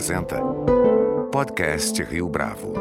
apresenta Podcast Rio Bravo.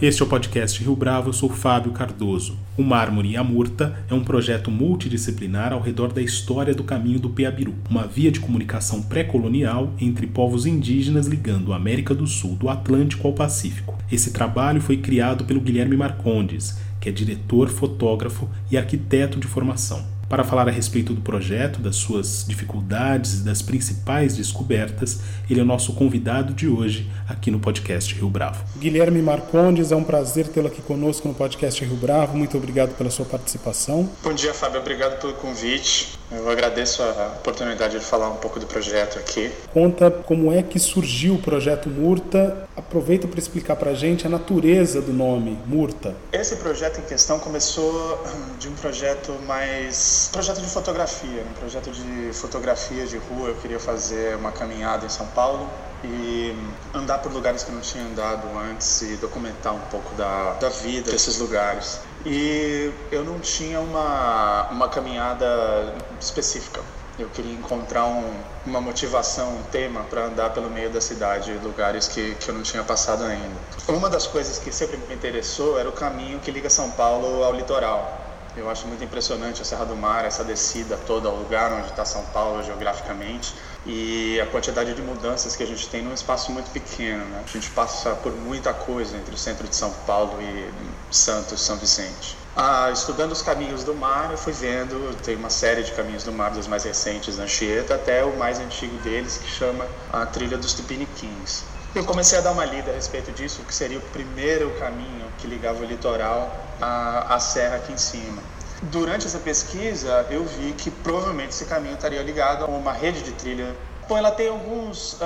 Este é o podcast Rio Bravo, eu sou Fábio Cardoso. O Mármore e a Murta é um projeto multidisciplinar ao redor da história do caminho do Peabiru, uma via de comunicação pré-colonial entre povos indígenas ligando a América do Sul do Atlântico ao Pacífico. Esse trabalho foi criado pelo Guilherme Marcondes, que é diretor, fotógrafo e arquiteto de formação. Para falar a respeito do projeto, das suas dificuldades e das principais descobertas, ele é o nosso convidado de hoje aqui no podcast Rio Bravo. Guilherme Marcondes, é um prazer tê-lo aqui conosco no podcast Rio Bravo. Muito obrigado pela sua participação. Bom dia, Fábio. Obrigado pelo convite. Eu agradeço a oportunidade de falar um pouco do projeto aqui. Conta como é que surgiu o projeto Murta. Aproveita para explicar para a gente a natureza do nome Murta. Esse projeto em questão começou de um projeto mais projeto de fotografia, um projeto de fotografia de rua. Eu queria fazer uma caminhada em São Paulo e andar por lugares que eu não tinha andado antes e documentar um pouco da, da vida desses lugares. E eu não tinha uma, uma caminhada específica. Eu queria encontrar um, uma motivação, um tema para andar pelo meio da cidade, lugares que, que eu não tinha passado ainda. Uma das coisas que sempre me interessou era o caminho que liga São Paulo ao litoral. Eu acho muito impressionante a Serra do Mar, essa descida toda ao lugar onde está São Paulo geograficamente e a quantidade de mudanças que a gente tem num espaço muito pequeno. Né? A gente passa por muita coisa entre o centro de São Paulo e Santos, São Vicente. Ah, estudando os caminhos do mar, eu fui vendo, tem uma série de caminhos do mar, dos mais recentes Anchieta, até o mais antigo deles, que chama a Trilha dos Tupiniquins. Eu comecei a dar uma lida a respeito disso, que seria o primeiro caminho que ligava o litoral à, à serra aqui em cima. Durante essa pesquisa, eu vi que provavelmente esse caminho estaria ligado a uma rede de trilha Bom, ela tem alguns, uh,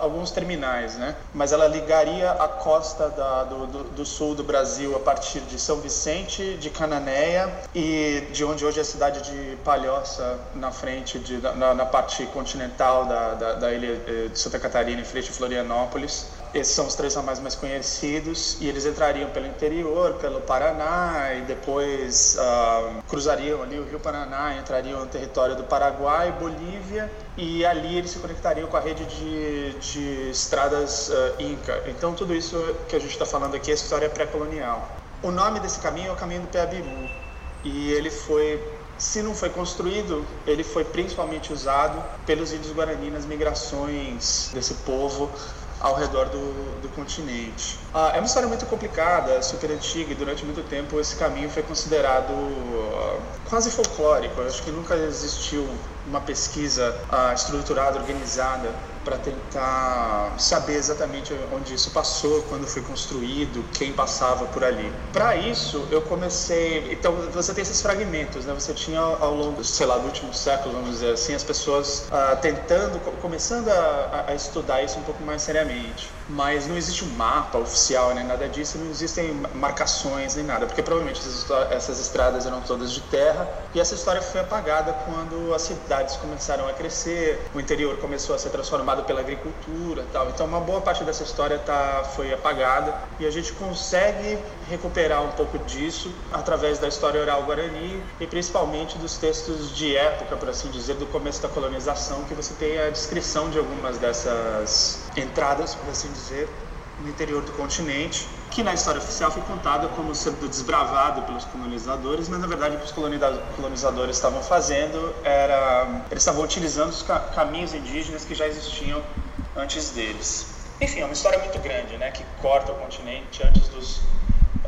alguns terminais, né? Mas ela ligaria a costa da, do, do, do, sul do Brasil a partir de São Vicente, de Cananéia e de onde hoje é a cidade de Palhoça, na frente, de, na, na parte continental da, da, da ilha eh, de Santa Catarina, em frente a Florianópolis. Esses são os três mais mais conhecidos e eles entrariam pelo interior, pelo Paraná e depois uh, cruzariam ali o Rio Paraná, entrariam no território do Paraguai, Bolívia e ali eles se conectariam com a rede de, de estradas uh, Inca. Então tudo isso que a gente está falando aqui é história pré-colonial. O nome desse caminho é o caminho do Peabiru e ele foi se não foi construído, ele foi principalmente usado pelos índios Guarani nas migrações desse povo ao redor do, do continente. Ah, é uma história muito complicada, super antiga, e durante muito tempo esse caminho foi considerado uh, quase folclórico. Eu acho que nunca existiu uma pesquisa uh, estruturada, organizada, para tentar saber exatamente onde isso passou, quando foi construído, quem passava por ali. Para isso, eu comecei. Então, você tem esses fragmentos, né? Você tinha ao longo, sei lá, do último século, vamos dizer assim, as pessoas uh, tentando, começando a, a estudar isso um pouco mais seriamente mas não existe um mapa oficial nem nada disso, não existem marcações nem nada, porque provavelmente essas estradas eram todas de terra e essa história foi apagada quando as cidades começaram a crescer, o interior começou a ser transformado pela agricultura, tal. Então uma boa parte dessa história tá foi apagada e a gente consegue recuperar um pouco disso através da história oral guarani e principalmente dos textos de época, por assim dizer, do começo da colonização, que você tem a descrição de algumas dessas entradas, por assim dizer, no interior do continente, que na história oficial foi contada como sendo desbravado pelos colonizadores, mas na verdade o que os colonizadores estavam fazendo era eles estavam utilizando os caminhos indígenas que já existiam antes deles. Enfim, é uma história muito grande, né, que corta o continente antes dos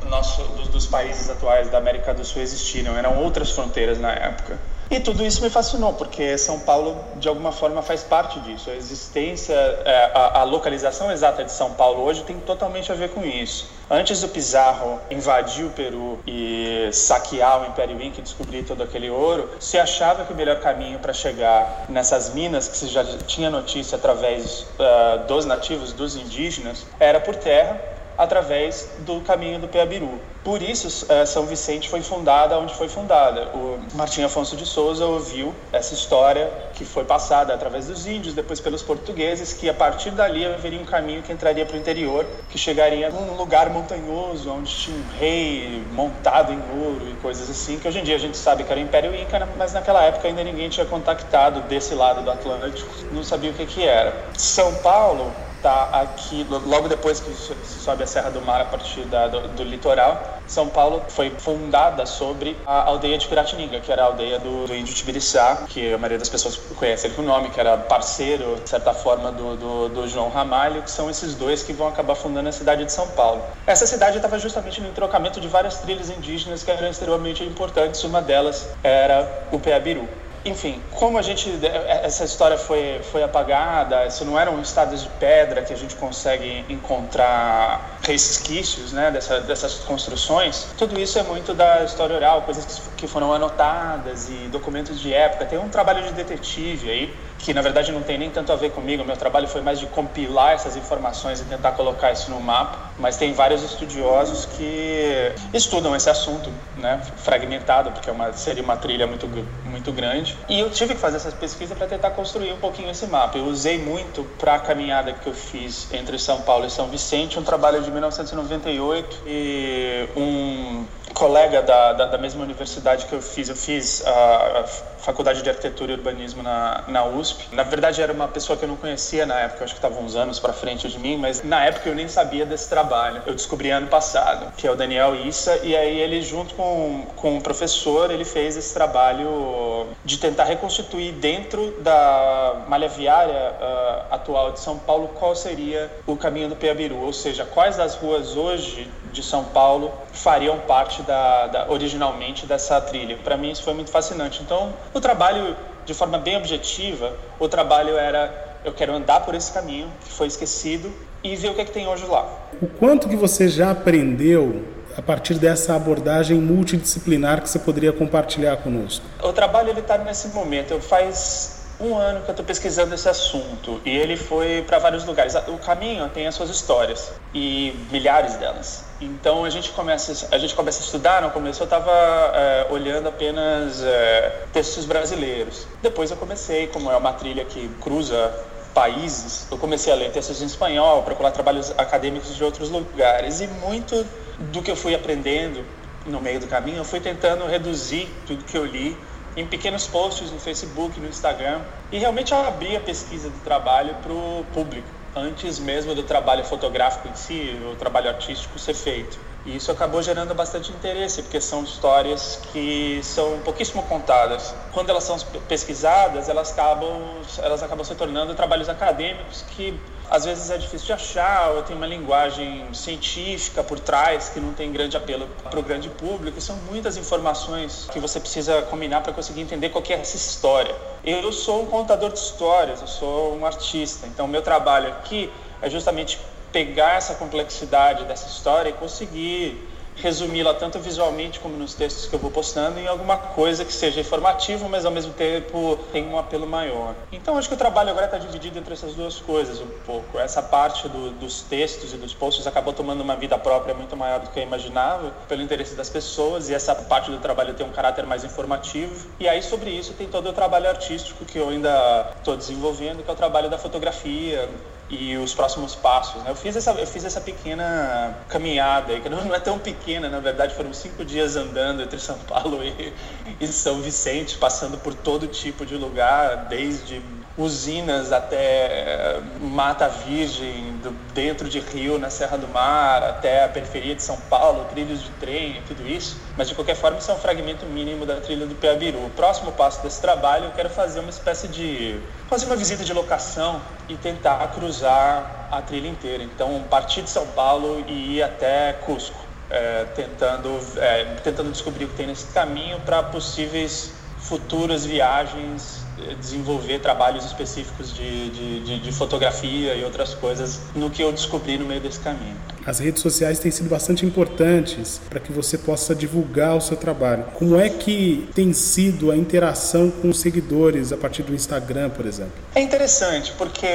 nosso, dos, dos países atuais da América do Sul existiram, eram outras fronteiras na época. E tudo isso me fascinou, porque São Paulo, de alguma forma, faz parte disso. A existência, é, a, localização exata de São Paulo hoje tem totalmente a ver com isso. Antes do Pizarro invadir o Peru e saquear o Império Inca e descobrir todo aquele ouro, se achava que o melhor caminho para chegar nessas minas, que se já tinha notícia através uh, dos nativos, dos indígenas, era por terra através do caminho do Peabiru. Por isso, eh, São Vicente foi fundada onde foi fundada. O Martim Afonso de Souza ouviu essa história que foi passada através dos índios, depois pelos portugueses, que a partir dali haveria um caminho que entraria para o interior, que chegaria num lugar montanhoso, onde tinha um rei montado em ouro e coisas assim, que hoje em dia a gente sabe que era o Império Inca, mas naquela época ainda ninguém tinha contactado desse lado do Atlântico, não sabia o que, que era. São Paulo está aqui, logo depois que se sobe a Serra do Mar a partir da, do, do, litoral. São Paulo foi fundada sobre a aldeia de Piratininga, que era a aldeia do, do índio Tibiriçá, que a maioria das pessoas conhece ele com o nome, que era parceiro, de certa forma, do, do, do João Ramalho, que são esses dois que vão acabar fundando a cidade de São Paulo. Essa cidade estava justamente no entrocamento de várias trilhas indígenas que eram extremamente importantes, uma delas era o Peabiru enfim, como a gente essa história foi foi apagada, isso não eram estados de pedra que a gente consegue encontrar resquícios, né, dessa, dessas construções. Tudo isso é muito da história oral, coisas que foram anotadas e documentos de época. Tem um trabalho de detetive aí que na verdade não tem nem tanto a ver comigo. Meu trabalho foi mais de compilar essas informações e tentar colocar isso no mapa. Mas tem vários estudiosos que estudam esse assunto, né, fragmentado, porque é uma, seria uma trilha muito, muito grande. E eu tive que fazer essas pesquisas para tentar construir um pouquinho esse mapa. Eu usei muito para a caminhada que eu fiz entre São Paulo e São Vicente, um trabalho de 1998 e um colega da, da, da, mesma universidade que eu fiz, eu fiz a, a, faculdade de arquitetura e urbanismo na, na USP. Na verdade, era uma pessoa que eu não conhecia na época, acho que estava uns anos para frente de mim, mas na época eu nem sabia desse trabalho. Eu descobri ano passado, que é o Daniel Issa, e aí ele, junto com, com um professor, ele fez esse trabalho de tentar reconstituir dentro da malha viária uh, atual de São Paulo qual seria o caminho do Peabiru, ou seja, quais das ruas hoje de São Paulo fariam parte da, da originalmente dessa trilha. Para mim isso foi muito fascinante. Então, o trabalho de forma bem objetiva, o trabalho era eu quero andar por esse caminho que foi esquecido e ver o que é que tem hoje lá. O quanto que você já aprendeu a partir dessa abordagem multidisciplinar que você poderia compartilhar conosco? O trabalho ele está nesse momento. Eu faz um ano que eu estou pesquisando esse assunto e ele foi para vários lugares. O caminho tem as suas histórias e milhares delas. Então a gente começa a gente começa a estudar. No começo eu estava é, olhando apenas é, textos brasileiros. Depois eu comecei, como é uma trilha que cruza países, eu comecei a ler textos em espanhol, procurar trabalhos acadêmicos de outros lugares e muito do que eu fui aprendendo no meio do caminho, eu fui tentando reduzir tudo que eu li em pequenos posts no Facebook, no Instagram, e realmente eu abri a pesquisa do trabalho para o público, antes mesmo do trabalho fotográfico em si, o trabalho artístico ser feito. E isso acabou gerando bastante interesse, porque são histórias que são pouquíssimo contadas. Quando elas são pesquisadas, elas acabam, elas acabam se tornando trabalhos acadêmicos que às vezes é difícil de achar, ou tem uma linguagem científica por trás que não tem grande apelo para o grande público. São muitas informações que você precisa combinar para conseguir entender qual é essa história. Eu sou um contador de histórias, eu sou um artista, então meu trabalho aqui é justamente pegar essa complexidade dessa história e conseguir resumi-la tanto visualmente como nos textos que eu vou postando em alguma coisa que seja informativo, mas ao mesmo tempo tem um apelo maior. Então acho que o trabalho agora está dividido entre essas duas coisas um pouco. Essa parte do, dos textos e dos posts acabou tomando uma vida própria muito maior do que eu imaginava, pelo interesse das pessoas, e essa parte do trabalho tem um caráter mais informativo. E aí sobre isso tem todo o trabalho artístico que eu ainda estou desenvolvendo, que é o trabalho da fotografia, e os próximos passos. Né? Eu, fiz essa, eu fiz essa pequena caminhada, que não é tão pequena, na verdade foram cinco dias andando entre São Paulo e, e São Vicente, passando por todo tipo de lugar, desde usinas até eh, Mata Virgem, do, dentro de Rio, na Serra do Mar, até a periferia de São Paulo, trilhos de trem, tudo isso. Mas de qualquer forma, isso é um fragmento mínimo da trilha do Piabiru. O próximo passo desse trabalho, eu quero fazer uma espécie de. Fazer uma visita de locação e tentar cruzar a trilha inteira. Então, partir de São Paulo e ir até Cusco. É, tentando, é, tentando descobrir o que tem nesse caminho para possíveis futuras viagens desenvolver trabalhos específicos de, de, de, de fotografia e outras coisas no que eu descobri no meio desse caminho. As redes sociais têm sido bastante importantes para que você possa divulgar o seu trabalho. Como é que tem sido a interação com os seguidores a partir do Instagram, por exemplo? É interessante, porque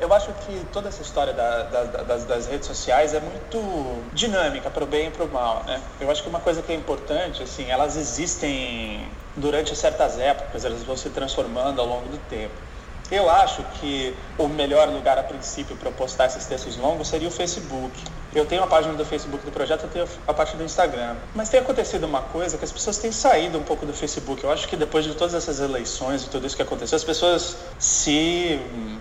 eu acho que toda essa história da, da, das, das, redes sociais é muito dinâmica, para o bem e para o mal. Né? Eu acho que uma coisa que é importante, assim, elas existem durante certas épocas, elas vão se transformando ao longo do tempo. Eu acho que o melhor lugar a princípio para postar esses textos longos seria o Facebook. Eu tenho a página do Facebook do projeto, eu tenho a página do Instagram. Mas tem acontecido uma coisa que as pessoas têm saído um pouco do Facebook. Eu acho que depois de todas essas eleições e tudo isso que aconteceu, as pessoas se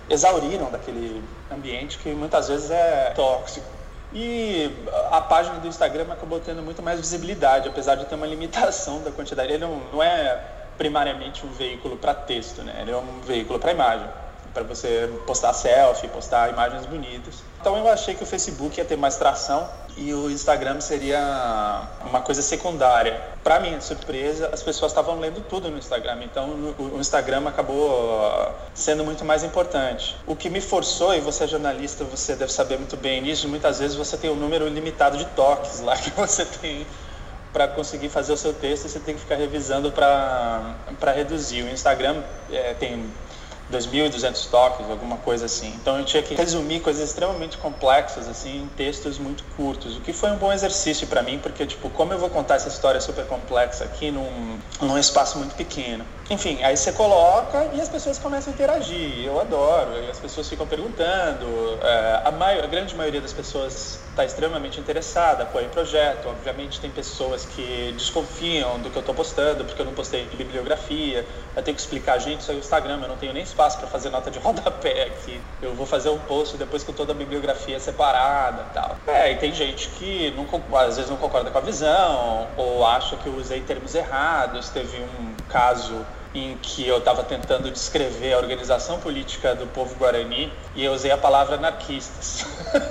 exauriram daquele ambiente que muitas vezes é tóxico. E a página do Instagram acabou tendo muito mais visibilidade, apesar de ter uma limitação da quantidade. Ele não, não é primariamente um veículo para texto, né? Ele é um veículo para imagem, para você postar selfie, postar imagens bonitas. Então eu achei que o Facebook ia ter mais tração e o Instagram seria uma coisa secundária. Para minha surpresa, as pessoas estavam lendo tudo no Instagram, então o Instagram acabou sendo muito mais importante. O que me forçou, e você é jornalista, você deve saber muito bem nisso, muitas vezes você tem um número limitado de toques lá que você tem para conseguir fazer o seu texto, você tem que ficar revisando para reduzir. O Instagram é, tem 2.200 toques, alguma coisa assim. Então eu tinha que resumir coisas extremamente complexas assim em textos muito curtos, o que foi um bom exercício para mim, porque tipo, como eu vou contar essa história super complexa aqui num, num espaço muito pequeno? Enfim, aí você coloca e as pessoas começam a interagir. Eu adoro, e as pessoas ficam perguntando. É, a, maior, a grande maioria das pessoas está extremamente interessada, apoia o projeto. Obviamente tem pessoas que desconfiam do que eu estou postando, porque eu não postei bibliografia. Eu tenho que explicar, gente, isso é o Instagram, eu não tenho nem espaço para fazer nota de rodapé aqui. Eu vou fazer um post depois com toda a bibliografia separada tal. É, e tem gente que não, às vezes não concorda com a visão, ou acha que eu usei termos errados. Teve um caso em que eu estava tentando descrever a organização política do povo guarani e eu usei a palavra anarquistas.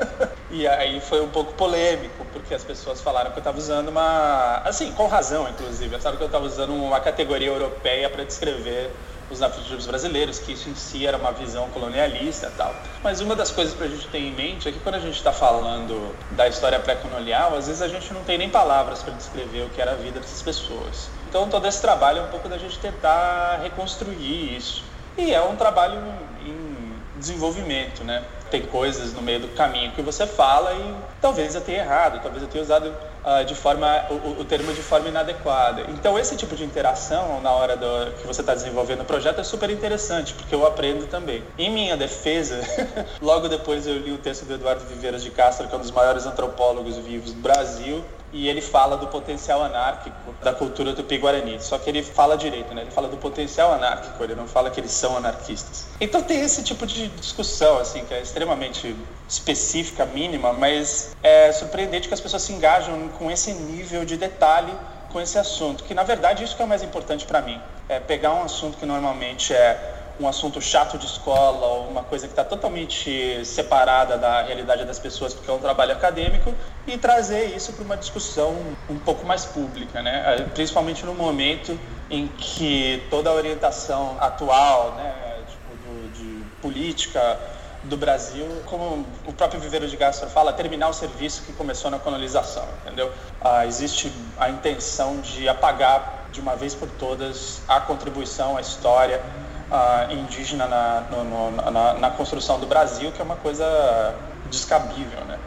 e aí foi um pouco polêmico, porque as pessoas falaram que eu estava usando uma. Assim, com razão, inclusive. Sabe que eu estava usando uma categoria europeia para descrever os nativos brasileiros, que isso em si era uma visão colonialista e tal. Mas uma das coisas para a gente ter em mente é que quando a gente está falando da história pré-colonial, às vezes a gente não tem nem palavras para descrever o que era a vida dessas pessoas. Então todo esse trabalho é um pouco da gente tentar reconstruir isso. E é um trabalho em desenvolvimento, né? Tem coisas no meio do caminho que você fala e talvez eu tenha errado, talvez eu tenha usado uh, de forma o, o, termo de forma inadequada. Então esse tipo de interação na hora do, que você está desenvolvendo o projeto é super interessante porque eu aprendo também. Em minha defesa, logo depois eu li o texto do Eduardo Viveiras de Castro, que é um dos maiores antropólogos vivos do Brasil, e ele fala do potencial anárquico da cultura tupi-guarani. Só que ele fala direito, né? Ele fala do potencial anárquico, ele não fala que eles são anarquistas. Então tem esse tipo de discussão, assim, que é extremamente específica, mínima, mas é surpreendente que as pessoas se engajam com esse nível de detalhe com esse assunto, que na verdade isso que é o mais importante para mim. É pegar um assunto que normalmente é um assunto chato de escola ou uma coisa que está totalmente separada da realidade das pessoas porque é um trabalho acadêmico e trazer isso para uma discussão um pouco mais pública, né? É, principalmente no momento em que toda a orientação atual, né, tipo, do, de política do Brasil, como o próprio Viveiro de Castro fala, terminar o serviço que começou na colonização, entendeu? Ah, existe a intenção de apagar de uma vez por todas a contribuição, a história, uh, indígena na, no, no, na, na, construção do Brasil, que é uma coisa descabível, né?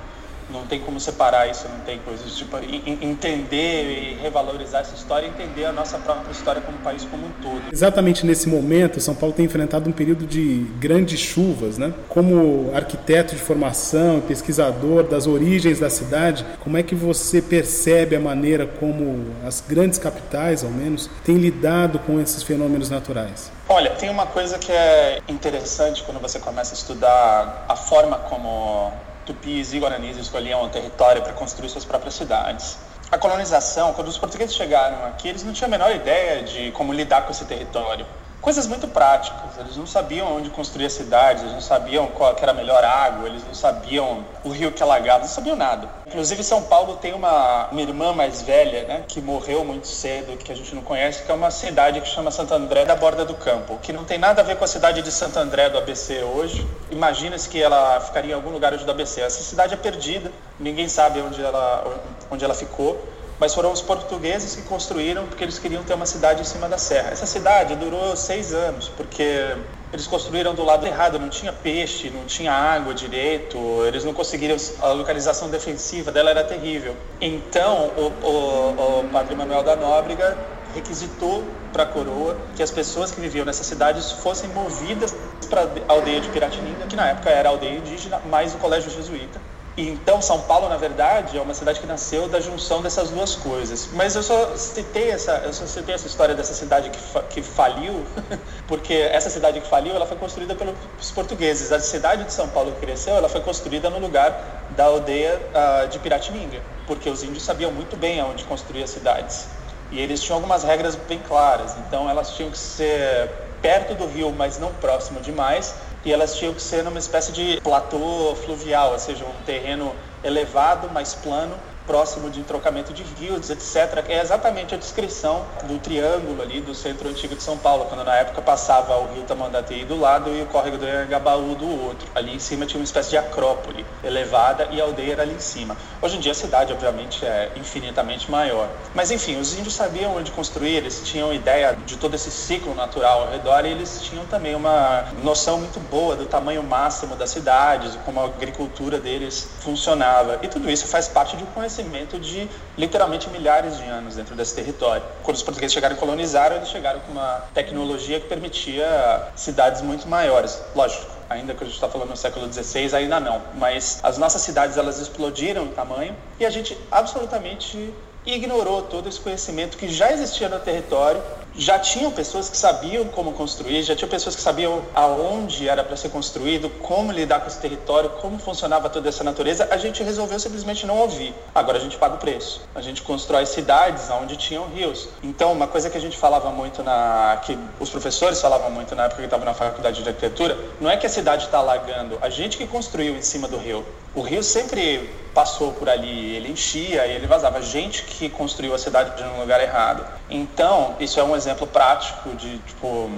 Não tem como separar isso, não tem coisas tipo entender e revalorizar essa história, entender a nossa própria história como país como um todo. Exatamente nesse momento, São Paulo tem enfrentado um período de grandes chuvas, né? Como arquiteto de formação, pesquisador das origens da cidade, como é que você percebe a maneira como as grandes capitais, ao menos, têm lidado com esses fenômenos naturais? Olha, tem uma coisa que é interessante quando você começa a estudar a forma como tupis e guaranis escolhiam o território para construir suas próprias cidades. A colonização, quando os portugueses chegaram aqui, eles não tinham a menor ideia de como lidar com esse território coisas muito práticas. Eles não sabiam onde construir as cidades, eles não sabiam qual era a melhor água, eles não sabiam o rio que alagava, não sabiam nada. Inclusive, São Paulo tem uma, uma irmã mais velha, né, que morreu muito cedo, que a gente não conhece, que é uma cidade que chama Santo André da Borda do Campo, que não tem nada a ver com a cidade de Santo André do ABC hoje. Imagina-se que ela ficaria em algum lugar hoje do ABC. Essa cidade é perdida, ninguém sabe onde ela, onde ela ficou mas foram os portugueses que construíram porque eles queriam ter uma cidade em cima da serra. Essa cidade durou seis anos, porque eles construíram do lado errado, não tinha peixe, não tinha água direito, eles não conseguiram, a localização defensiva dela era terrível. Então, o, o, o padre Manuel da Nóbrega requisitou para a coroa que as pessoas que viviam nessas cidades fossem movidas para a aldeia de Piratininga, que na época era aldeia indígena, mais o colégio jesuíta, então, São Paulo, na verdade, é uma cidade que nasceu da junção dessas duas coisas. Mas eu só citei essa, eu só citei essa história dessa cidade que, fa que faliu, porque essa cidade que faliu, ela foi construída pelos portugueses. A cidade de São Paulo que cresceu, ela foi construída no lugar da aldeia uh, de Piratininga, porque os índios sabiam muito bem aonde construir as cidades. E eles tinham algumas regras bem claras. Então, elas tinham que ser perto do rio, mas não próximo demais e elas tinham que ser numa espécie de platô fluvial, ou seja, um terreno elevado, mais plano, próximo de entrocamento de rios, etc. É exatamente a descrição do triângulo ali do centro antigo de São Paulo, quando na época passava o rio Tamandatei do lado e o córrego do Anhangabaú do outro. Ali em cima tinha uma espécie de acrópole elevada e a aldeia era ali em cima. Hoje em dia a cidade, obviamente, é infinitamente maior. Mas enfim, os índios sabiam onde construir, eles tinham ideia de todo esse ciclo natural ao redor e eles tinham também uma noção muito boa do tamanho máximo das cidades, como a agricultura deles funcionava. E tudo isso faz parte de um conhecimento conhecimento de literalmente milhares de anos dentro desse território. Quando os portugueses chegaram e colonizaram, eles chegaram com uma tecnologia que permitia cidades muito maiores. Lógico, ainda que a gente está falando no século XVI, ainda não. Mas as nossas cidades elas explodiram em tamanho e a gente absolutamente ignorou todo esse conhecimento que já existia no território já tinham pessoas que sabiam como construir, já tinham pessoas que sabiam aonde era para ser construído, como lidar com esse território, como funcionava toda essa natureza. A gente resolveu simplesmente não ouvir. Agora a gente paga o preço. A gente constrói cidades onde tinham rios. Então, uma coisa que a gente falava muito na que os professores falavam muito na época que estava na faculdade de arquitetura, não é que a cidade está alagando, a gente que construiu em cima do rio. O rio sempre passou por ali, ele enchia e ele vazava. Gente que construiu a cidade no lugar errado. Então, isso é um exemplo prático de, tipo,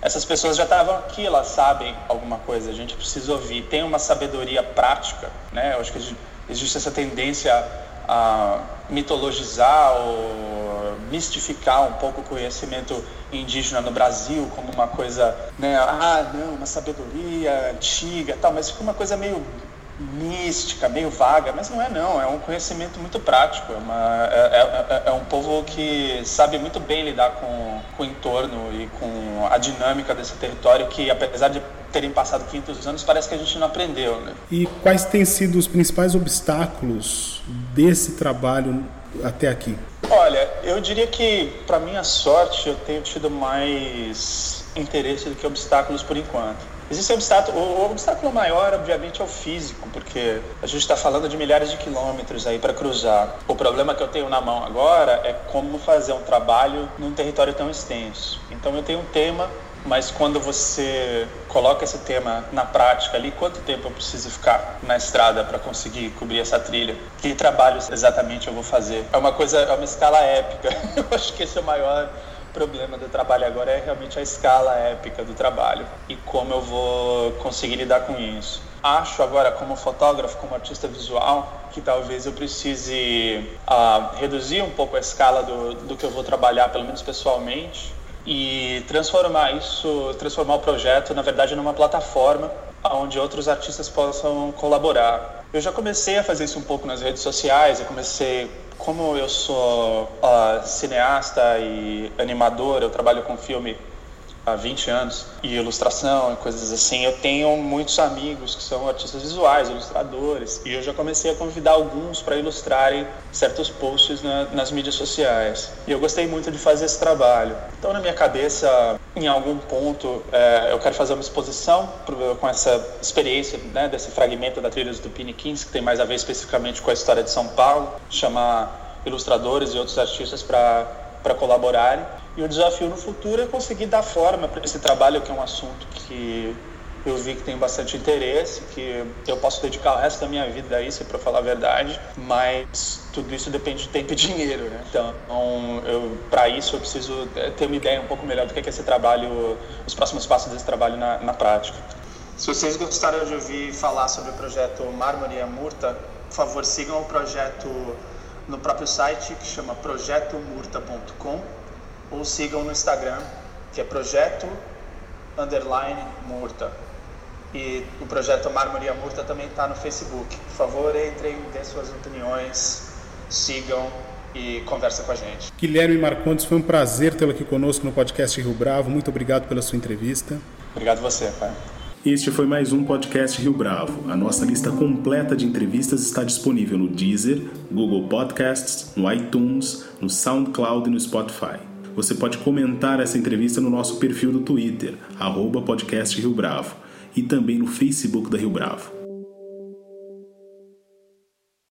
essas pessoas já estavam aqui, elas sabem alguma coisa, a gente precisa ouvir. Tem uma sabedoria prática, né? Eu acho que existe essa tendência a mitologizar ou mistificar um pouco o conhecimento indígena no Brasil como uma coisa, né? Ah, não, uma sabedoria antiga, tal, mas fica uma coisa meio mística, meio vaga, mas não é não, é um conhecimento muito prático, é, uma, é, é, é, um povo que sabe muito bem lidar com, com o entorno e com a dinâmica desse território que apesar de terem passado 500 anos, parece que a gente não aprendeu. Né? E quais têm sido os principais obstáculos desse trabalho até aqui? Olha, eu diria que, para minha sorte, eu tenho tido mais interesse do que obstáculos por enquanto. Existe obstáculo, o obstáculo maior, obviamente, é o físico, porque a gente está falando de milhares de quilômetros aí para cruzar. O problema que eu tenho na mão agora é como fazer um trabalho num território tão extenso. Então eu tenho um tema, mas quando você coloca esse tema na prática ali, quanto tempo eu preciso ficar na estrada para conseguir cobrir essa trilha? Que trabalho exatamente eu vou fazer? É uma coisa, é uma escala épica. Eu acho que esse é o maior problema do trabalho agora é realmente a escala épica do trabalho e como eu vou conseguir lidar com isso. Acho agora, como fotógrafo, como artista visual, que talvez eu precise uh, reduzir um pouco a escala do, do que eu vou trabalhar, pelo menos pessoalmente, e transformar isso, transformar o projeto, na verdade, numa plataforma onde outros artistas possam colaborar. Eu já comecei a fazer isso um pouco nas redes sociais, eu comecei como eu sou uh, cineasta e animador, eu trabalho com filme há 20 anos e ilustração e coisas assim, eu tenho muitos amigos que são artistas visuais, ilustradores, e eu já comecei a convidar alguns para ilustrarem certos posts na, nas mídias sociais. E eu gostei muito de fazer esse trabalho. Então, na minha cabeça, em algum ponto, é, eu quero fazer uma exposição com essa experiência né, desse fragmento da trilha do Piniquins, que tem mais a ver especificamente com a história de São Paulo, chamar ilustradores e outros artistas para colaborarem E o desafio no futuro é conseguir dar forma para esse trabalho, que é um assunto que eu vi que tem bastante interesse, que eu posso dedicar o resto da minha vida a isso, para falar a verdade, mas tudo isso depende de tempo e dinheiro, né? Então, para isso eu preciso ter uma ideia um pouco melhor do que é esse trabalho, os próximos passos desse trabalho na, na prática. Se vocês gostaram de ouvir falar sobre o projeto Mármore Murta, por favor, sigam o projeto no próprio site, que chama projetomurta.com, ou sigam no Instagram, que é projeto underline murta. E o projeto Mármore Murta também está no Facebook. Por favor, entrem, dê suas opiniões, sigam e conversem com a gente. Guilherme Marcondes, foi um prazer tê-lo aqui conosco no podcast Rio Bravo. Muito obrigado pela sua entrevista. Obrigado você, pai. Este foi mais um podcast Rio Bravo. A nossa lista completa de entrevistas está disponível no Deezer, Google Podcasts, no iTunes, no SoundCloud e no Spotify. Você pode comentar essa entrevista no nosso perfil do Twitter, arroba podcast Rio Bravo, e também no Facebook da Rio Bravo.